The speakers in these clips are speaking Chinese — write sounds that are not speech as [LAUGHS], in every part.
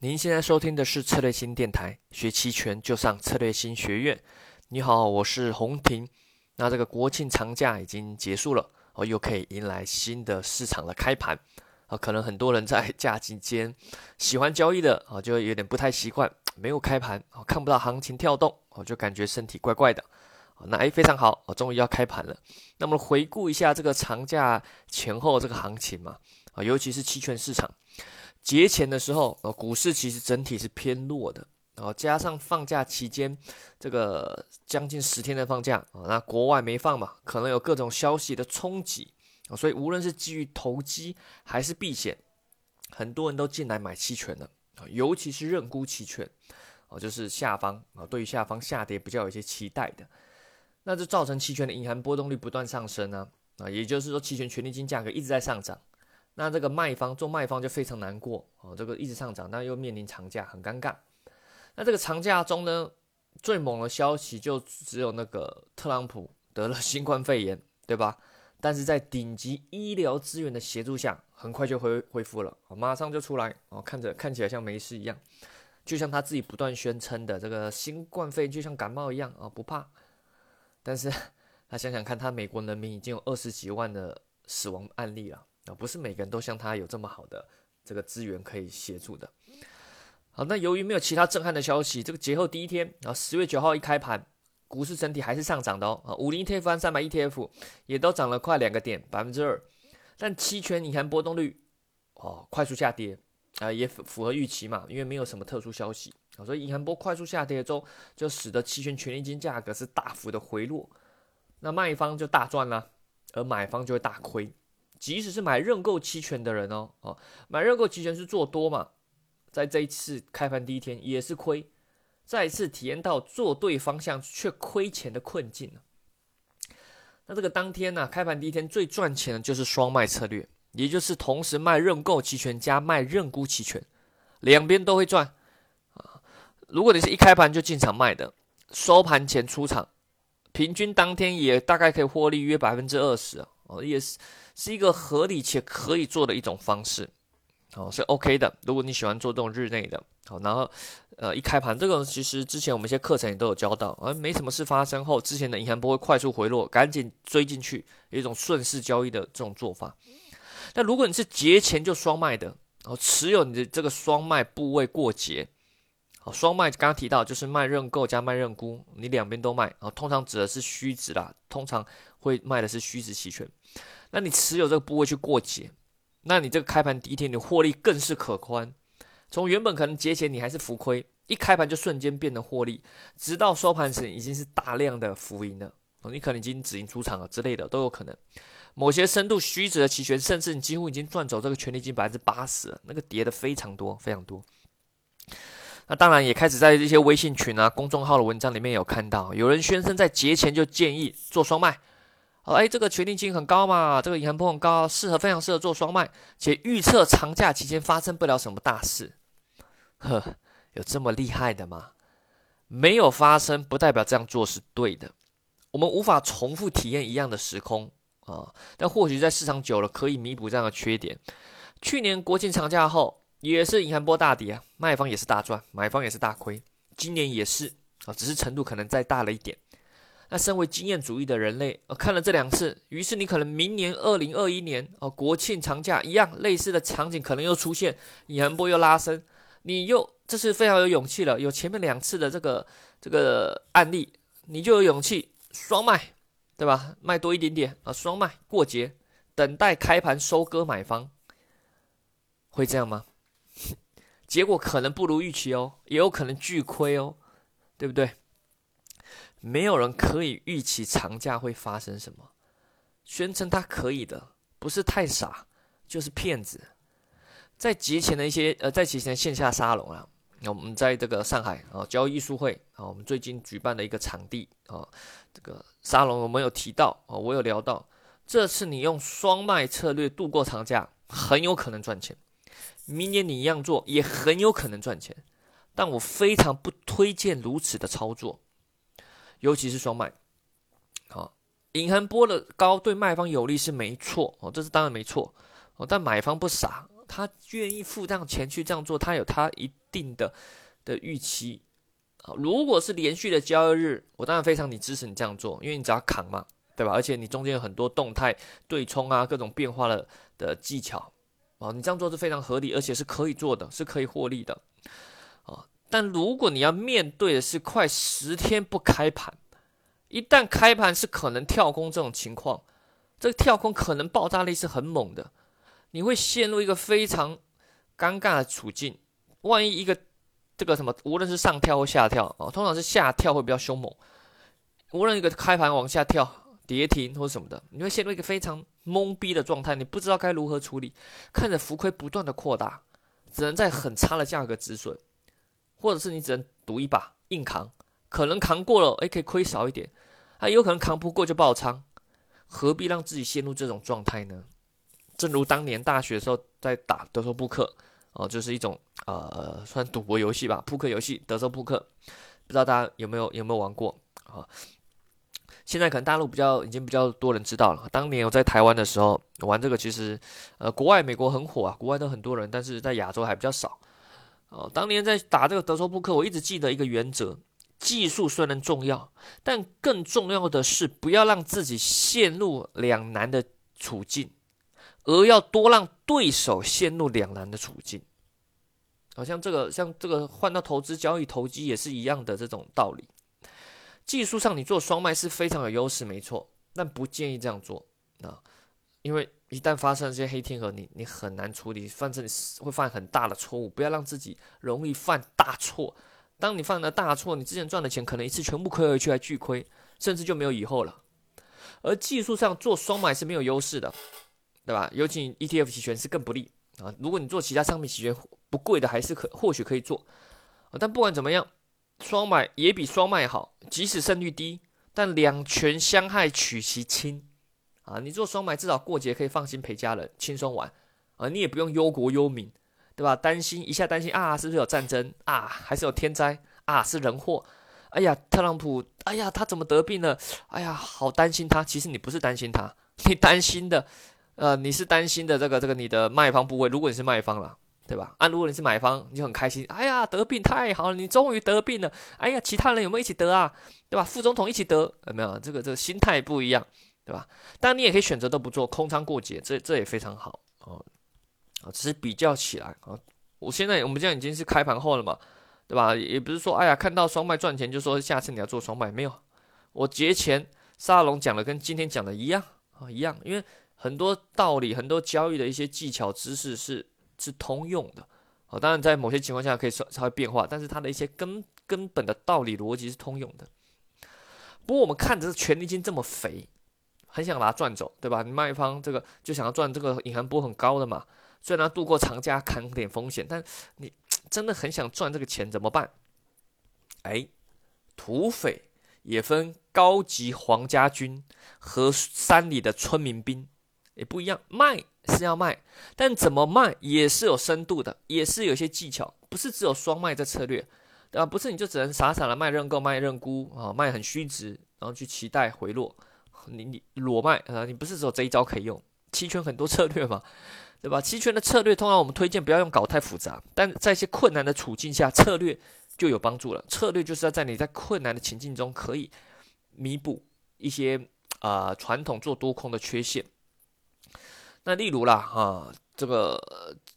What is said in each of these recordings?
您现在收听的是策略新电台，学期权就上策略新学院。你好，我是洪婷。那这个国庆长假已经结束了，哦，又可以迎来新的市场的开盘。啊，可能很多人在假期间喜欢交易的，啊，就有点不太习惯，没有开盘，哦，看不到行情跳动，哦，就感觉身体怪怪的。那诶，非常好，哦，终于要开盘了。那么回顾一下这个长假前后这个行情嘛，啊，尤其是期权市场。节前的时候，呃，股市其实整体是偏弱的，然后加上放假期间，这个将近十天的放假啊，那国外没放嘛，可能有各种消息的冲击啊，所以无论是基于投机还是避险，很多人都进来买期权了啊，尤其是认沽期权啊，就是下方啊，对于下方下跌比较有一些期待的，那这造成期权的隐含波动率不断上升呢啊，也就是说期权权利金价格一直在上涨。那这个卖方做卖方就非常难过哦，这个一直上涨，但又面临长假，很尴尬。那这个长假中呢，最猛的消息就只有那个特朗普得了 [LAUGHS] 新冠肺炎，对吧？但是在顶级医疗资源的协助下，很快就恢恢复了，马上就出来哦，看着看起来像没事一样，就像他自己不断宣称的，这个新冠肺炎就像感冒一样啊，不怕。但是 [LAUGHS] 他想想看，他美国人民已经有二十几万的死亡案例了。啊，不是每个人都像他有这么好的这个资源可以协助的。好，那由于没有其他震撼的消息，这个节后第一天啊，十月九号一开盘，股市整体还是上涨的哦。啊，五零 ETF 和三百 ETF 也都涨了快两个点，百分之二。但期权隐含波动率哦快速下跌啊，也符符合预期嘛，因为没有什么特殊消息啊，所以隐含波快速下跌中，就使得期权权利金价格是大幅的回落，那卖方就大赚了，而买方就会大亏。即使是买认购期权的人哦，哦，买认购期权是做多嘛，在这一次开盘第一天也是亏，再一次体验到做对方向却亏钱的困境那这个当天呢，开盘第一天最赚钱的就是双卖策略，也就是同时卖认购期权加卖认沽期权，两边都会赚啊。如果你是一开盘就进场卖的，收盘前出场，平均当天也大概可以获利约百分之二十啊，哦，也是。是一个合理且可以做的一种方式，哦，是 OK 的。如果你喜欢做这种日内的，好，然后，呃，一开盘，这个其实之前我们一些课程也都有教到，而没什么事发生后，之前的银行波会快速回落，赶紧追进去，有一种顺势交易的这种做法。那如果你是节前就双卖的，哦，持有你的这个双卖部位过节，好，双卖刚刚提到就是卖认购加卖认沽，你两边都卖，啊，通常指的是虚值啦，通常会卖的是虚值期权。那你持有这个部位去过节，那你这个开盘第一天你获利更是可观。从原本可能节前你还是浮亏，一开盘就瞬间变得获利，直到收盘时已经是大量的浮盈了。你可能已经止盈出场了之类的都有可能。某些深度虚值的期权，甚至你几乎已经赚走这个权利金百分之八十了，那个跌的非常多非常多。那当然也开始在这些微信群啊、公众号的文章里面有看到，有人宣称在节前就建议做双卖。哦哎，这个权利金很高嘛，这个银行波很高，适合非常适合做双卖，且预测长假期间发生不了什么大事。呵，有这么厉害的吗？没有发生不代表这样做是对的。我们无法重复体验一样的时空啊，但或许在市场久了可以弥补这样的缺点。去年国庆长假后也是银行波大跌啊，卖方也是大赚，买方也是大亏。今年也是啊，只是程度可能再大了一点。那身为经验主义的人类，呃，看了这两次，于是你可能明年二零二一年哦，国庆长假一样类似的场景可能又出现，隐含波又拉升，你又这是非常有勇气了，有前面两次的这个这个案例，你就有勇气双卖，对吧？卖多一点点啊，双卖过节，等待开盘收割买方，会这样吗？[LAUGHS] 结果可能不如预期哦，也有可能巨亏哦，对不对？没有人可以预期长假会发生什么，宣称他可以的，不是太傻，就是骗子。在节前的一些呃，在节前线下沙龙啊，那我们在这个上海啊交易书会啊，我们最近举办的一个场地啊，这个沙龙我们有提到啊，我有聊到，这次你用双卖策略度过长假，很有可能赚钱。明年你一样做，也很有可能赚钱，但我非常不推荐如此的操作。尤其是双卖，好，隐含波的高对卖方有利是没错哦，这是当然没错哦，但买方不傻，他愿意付这样钱去这样做，他有他一定的的预期啊。如果是连续的交易日，我当然非常你支持你这样做，因为你只要扛嘛，对吧？而且你中间有很多动态对冲啊，各种变化的的技巧啊，你这样做是非常合理，而且是可以做的，是可以获利的。但如果你要面对的是快十天不开盘，一旦开盘是可能跳空这种情况，这个跳空可能爆炸力是很猛的。你会陷入一个非常尴尬的处境。万一一个这个什么，无论是上跳或下跳啊，通常是下跳会比较凶猛。无论一个开盘往下跳、跌停或什么的，你会陷入一个非常懵逼的状态，你不知道该如何处理。看着浮亏不断的扩大，只能在很差的价格止损，或者是你只能赌一把硬扛，可能扛过了，哎，可以亏少一点，啊，有可能扛不过就爆仓，何必让自己陷入这种状态呢？正如当年大学的时候在打德州扑克，哦，就是一种呃，算赌博游戏吧，扑克游戏，德州扑克，不知道大家有没有有没有玩过啊？现在可能大陆比较已经比较多人知道了。当年我在台湾的时候玩这个，其实呃，国外美国很火啊，国外都很多人，但是在亚洲还比较少。哦，当年在打这个德州扑克，我一直记得一个原则：技术虽然重要，但更重要的是不要让自己陷入两难的处境。而要多让对手陷入两难的处境，好像这个像这个换到投资交易投机也是一样的这种道理。技术上你做双卖是非常有优势，没错，但不建议这样做啊，因为一旦发生这些黑天鹅，你你很难处理，反正你会犯很大的错误。不要让自己容易犯大错。当你犯了大错，你之前赚的钱可能一次全部亏回去，还巨亏，甚至就没有以后了。而技术上做双买是没有优势的。对吧？尤其 ETF 期权是更不利啊。如果你做其他商品期权不贵的，还是可或许可以做啊。但不管怎么样，双买也比双卖好，即使胜率低，但两权相害取其轻啊。你做双买至少过节可以放心陪家人轻松玩啊，你也不用忧国忧民，对吧？担心一下担心啊，是不是有战争啊？还是有天灾啊？是人祸？哎呀，特朗普，哎呀，他怎么得病了？哎呀，好担心他。其实你不是担心他，[LAUGHS] 你担心的。呃，你是担心的这个这个你的卖方部位，如果你是卖方了，对吧？啊，如果你是买方，你就很开心。哎呀，得病太好了，你终于得病了。哎呀，其他人有没有一起得啊？对吧？副总统一起得，有没有？这个这个心态不一样，对吧？当然你也可以选择都不做，空仓过节，这这也非常好哦。啊，只是比较起来啊，我现在我们这样已经是开盘后了嘛，对吧？也不是说哎呀看到双卖赚钱就说下次你要做双卖，没有。我节前沙龙讲的跟今天讲的一样啊，一样，因为。很多道理，很多交易的一些技巧知识是是通用的，哦，当然在某些情况下可以稍稍微变化，但是它的一些根根本的道理逻辑是通用的。不过我们看着权利金这么肥，很想把它赚走，对吧？你卖方这个就想要赚这个隐含波很高的嘛，虽然他度过长假扛点风险，但你真的很想赚这个钱怎么办？哎，土匪也分高级皇家军和山里的村民兵。也不一样，卖是要卖，但怎么卖也是有深度的，也是有些技巧，不是只有双卖这策略，啊？不是你就只能傻傻的卖认购、卖认沽啊，卖很虚值，然后去期待回落，你你裸卖啊，你不是只有这一招可以用，期权很多策略嘛，对吧？期权的策略通常我们推荐不要用搞太复杂，但在一些困难的处境下，策略就有帮助了。策略就是要在你在困难的情境中可以弥补一些啊传统做多空的缺陷。那例如啦，哈，这个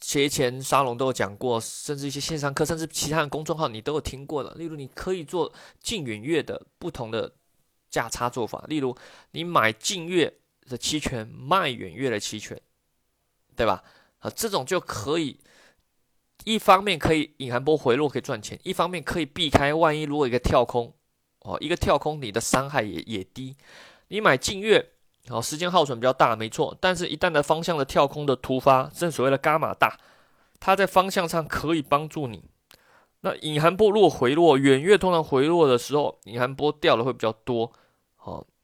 节前沙龙都有讲过，甚至一些线上课，甚至其他的公众号你都有听过的。例如，你可以做近远月的不同的价差做法。例如，你买近月的期权，卖远月的期权，对吧？啊，这种就可以一方面可以隐含波回落可以赚钱，一方面可以避开万一如果一个跳空，哦，一个跳空你的伤害也也低。你买近月。好，时间耗损比较大，没错。但是，一旦的方向的跳空的突发，正所谓的伽马大，它在方向上可以帮助你。那隐含波如果回落，远月通常回落的时候，隐含波掉的会比较多。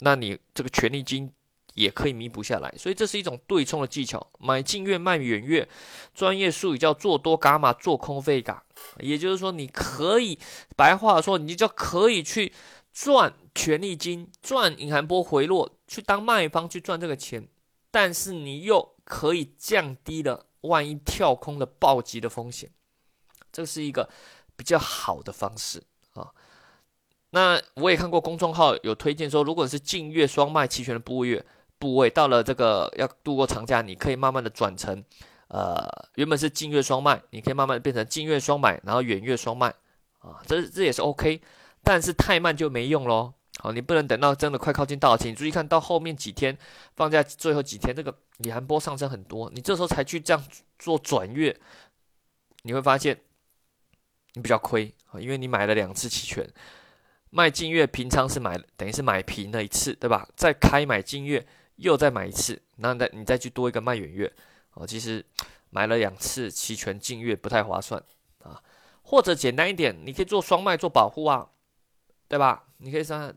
那你这个权利金也可以弥补下来。所以这是一种对冲的技巧，买近月卖远月，专业术语叫做多伽马，做空费嘎。也就是说，你可以白话说，你就可以去赚权利金，赚隐含波回落。去当卖方去赚这个钱，但是你又可以降低了万一跳空的暴击的风险，这是一个比较好的方式啊。那我也看过公众号有推荐说，如果是近月双卖齐全的部位，部位到了这个要度过长假，你可以慢慢的转成，呃，原本是近月双卖，你可以慢慢变成近月双买，然后远月双卖啊，这这也是 OK，但是太慢就没用喽。好，你不能等到真的快靠近到期，你注意看到后面几天放假最后几天，这个李寒波上升很多，你这时候才去这样做转月，你会发现你比较亏啊，因为你买了两次期权。卖净月平仓是买，等于是买平了一次，对吧？再开买净月，又再买一次，那再你再去多一个卖远月，哦，其实买了两次期权净月不太划算啊。或者简单一点，你可以做双卖做保护啊，对吧？你可以上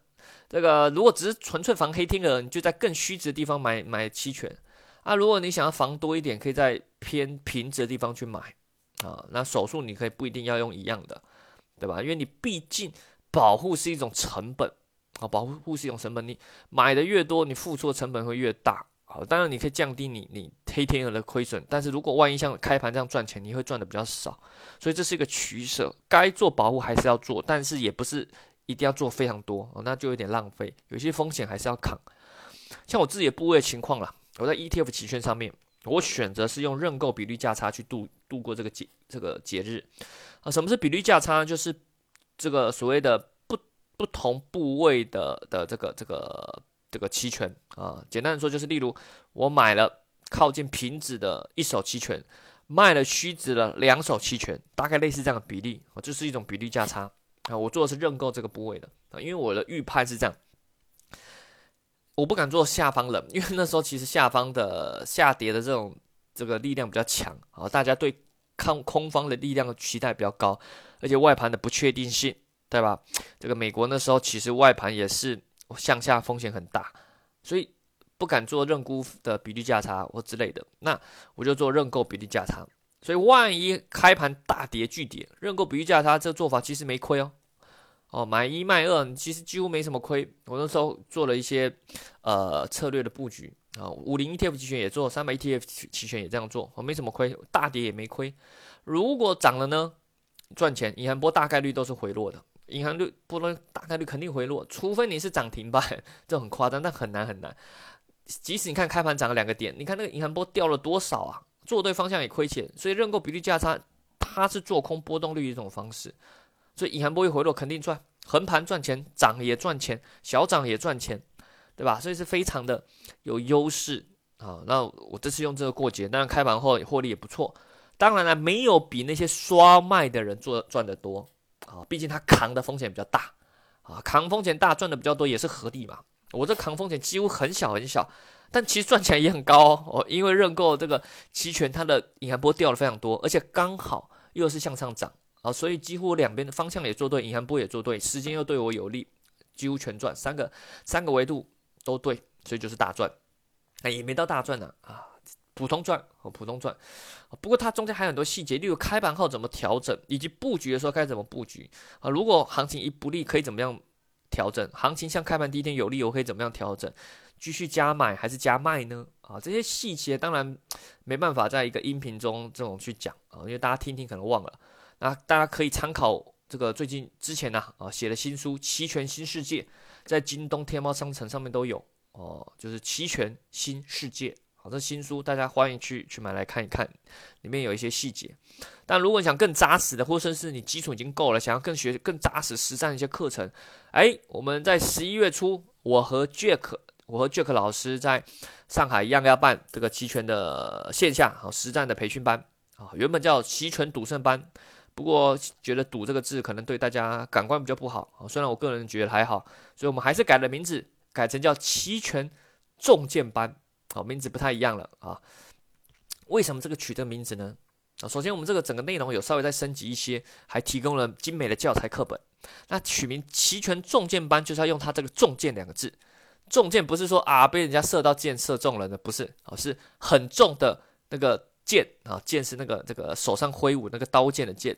这个如果只是纯粹防黑天鹅，你就在更虚值的地方买买期权啊。如果你想要防多一点，可以在偏平值的地方去买啊。那手术你可以不一定要用一样的，对吧？因为你毕竟。保护是一种成本啊，保护是一种成本。你买的越多，你付出的成本会越大。好，当然你可以降低你你黑天鹅的亏损，但是如果万一像开盘这样赚钱，你会赚的比较少。所以这是一个取舍，该做保护还是要做，但是也不是一定要做非常多，那就有点浪费。有些风险还是要扛。像我自己的部位情况啦，我在 ETF 期权上面，我选择是用认购比率价差去度度过这个节这个节日啊。什么是比率价差呢？就是这个所谓的不不同部位的的这个这个这个期权啊，简单的说就是，例如我买了靠近平值的一手期权，卖了虚值的两手期权，大概类似这样的比例，啊，这是一种比例价差啊。我做的是认购这个部位的啊，因为我的预判是这样，我不敢做下方冷，因为那时候其实下方的下跌的这种这个力量比较强啊，大家对看空方的力量的期待比较高。而且外盘的不确定性，对吧？这个美国那时候其实外盘也是向下风险很大，所以不敢做认沽的比例价差或之类的。那我就做认购比例价差。所以万一开盘大跌巨跌，认购比例价差这做法其实没亏哦。哦，买一卖二，其实几乎没什么亏。我那时候做了一些呃策略的布局啊，五零 ETF 期权也做，三百 ETF 期权也这样做，我没什么亏，大跌也没亏。如果涨了呢？赚钱，银行波大概率都是回落的，银行率波动大概率肯定回落，除非你是涨停板，这很夸张，但很难很难。即使你看开盘涨了两个点，你看那个银行波掉了多少啊？做对方向也亏钱，所以认购比率价差，它是做空波动率一种方式。所以银行波一回落肯定赚，横盘赚钱，涨也赚钱，小涨也赚钱，对吧？所以是非常的有优势啊。那我这次用这个过节，当然开盘后获利也不错。当然了，没有比那些刷卖的人做赚的多啊，毕竟他扛的风险比较大啊，扛风险大赚的比较多也是合理嘛。我这扛风险几乎很小很小，但其实赚起来也很高哦。因为认购这个期权，它的隐含波掉了非常多，而且刚好又是向上涨啊，所以几乎两边的方向也做对，隐含波也做对，时间又对我有利，几乎全赚，三个三个维度都对，所以就是大赚，哎，也没到大赚呢啊。普通赚和普通赚，不过它中间还有很多细节，例如开盘后怎么调整，以及布局的时候该怎么布局啊？如果行情一不利，可以怎么样调整？行情像开盘第一天有利，我可以怎么样调整？继续加买还是加卖呢？啊，这些细节当然没办法在一个音频中这种去讲啊，因为大家听听可能忘了。那大家可以参考这个最近之前呢啊写的新书《期权新世界》，在京东、天猫商城上面都有哦，就是《期权新世界》。这新书，大家欢迎去去买来看一看，里面有一些细节。但如果你想更扎实的，或者是你基础已经够了，想要更学更扎实实战一些课程，哎，我们在十一月初，我和 Jack，我和 Jack 老师在上海一样要办这个期权的线下好实战的培训班啊，原本叫期权赌圣班，不过觉得“赌”这个字可能对大家感官比较不好啊，虽然我个人觉得还好，所以我们还是改了名字，改成叫期权重剑班。好，名字不太一样了啊？为什么这个取这个名字呢？啊，首先我们这个整个内容有稍微再升级一些，还提供了精美的教材课本。那取名齐全重剑班，就是要用它这个重剑两个字。重剑不是说啊被人家射到箭射中了的，不是啊，是很重的那个剑啊，剑是那个这个手上挥舞那个刀剑的剑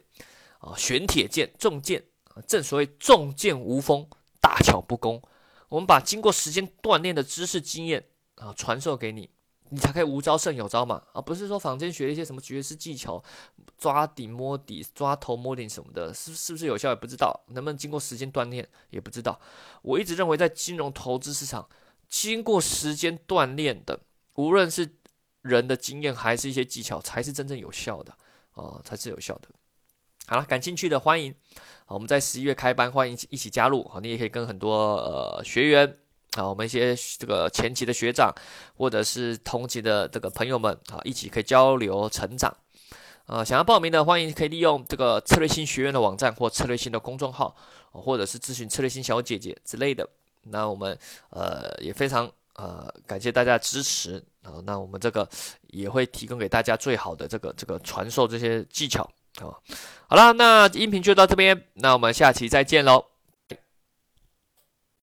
啊，玄铁剑重剑啊，正所谓重剑无锋，大巧不工。我们把经过时间锻炼的知识经验。啊，传授给你，你才可以无招胜有招嘛，而不是说坊间学一些什么绝世技巧，抓底摸底、抓头摸顶什么的，是是不是有效也不知道，能不能经过时间锻炼也不知道。我一直认为，在金融投资市场，经过时间锻炼的，无论是人的经验还是一些技巧，才是真正有效的啊，才是有效的。好了，感兴趣的欢迎，我们在十一月开班，欢迎一起加入好，你也可以跟很多呃学员。啊，我们一些这个前期的学长，或者是同级的这个朋友们啊，一起可以交流成长。呃，想要报名的，欢迎可以利用这个策略性学院的网站或策略性的公众号，或者是咨询策略性小姐姐之类的。那我们呃也非常呃感谢大家支持啊。那我们这个也会提供给大家最好的这个这个传授这些技巧啊。好了，那音频就到这边，那我们下期再见喽。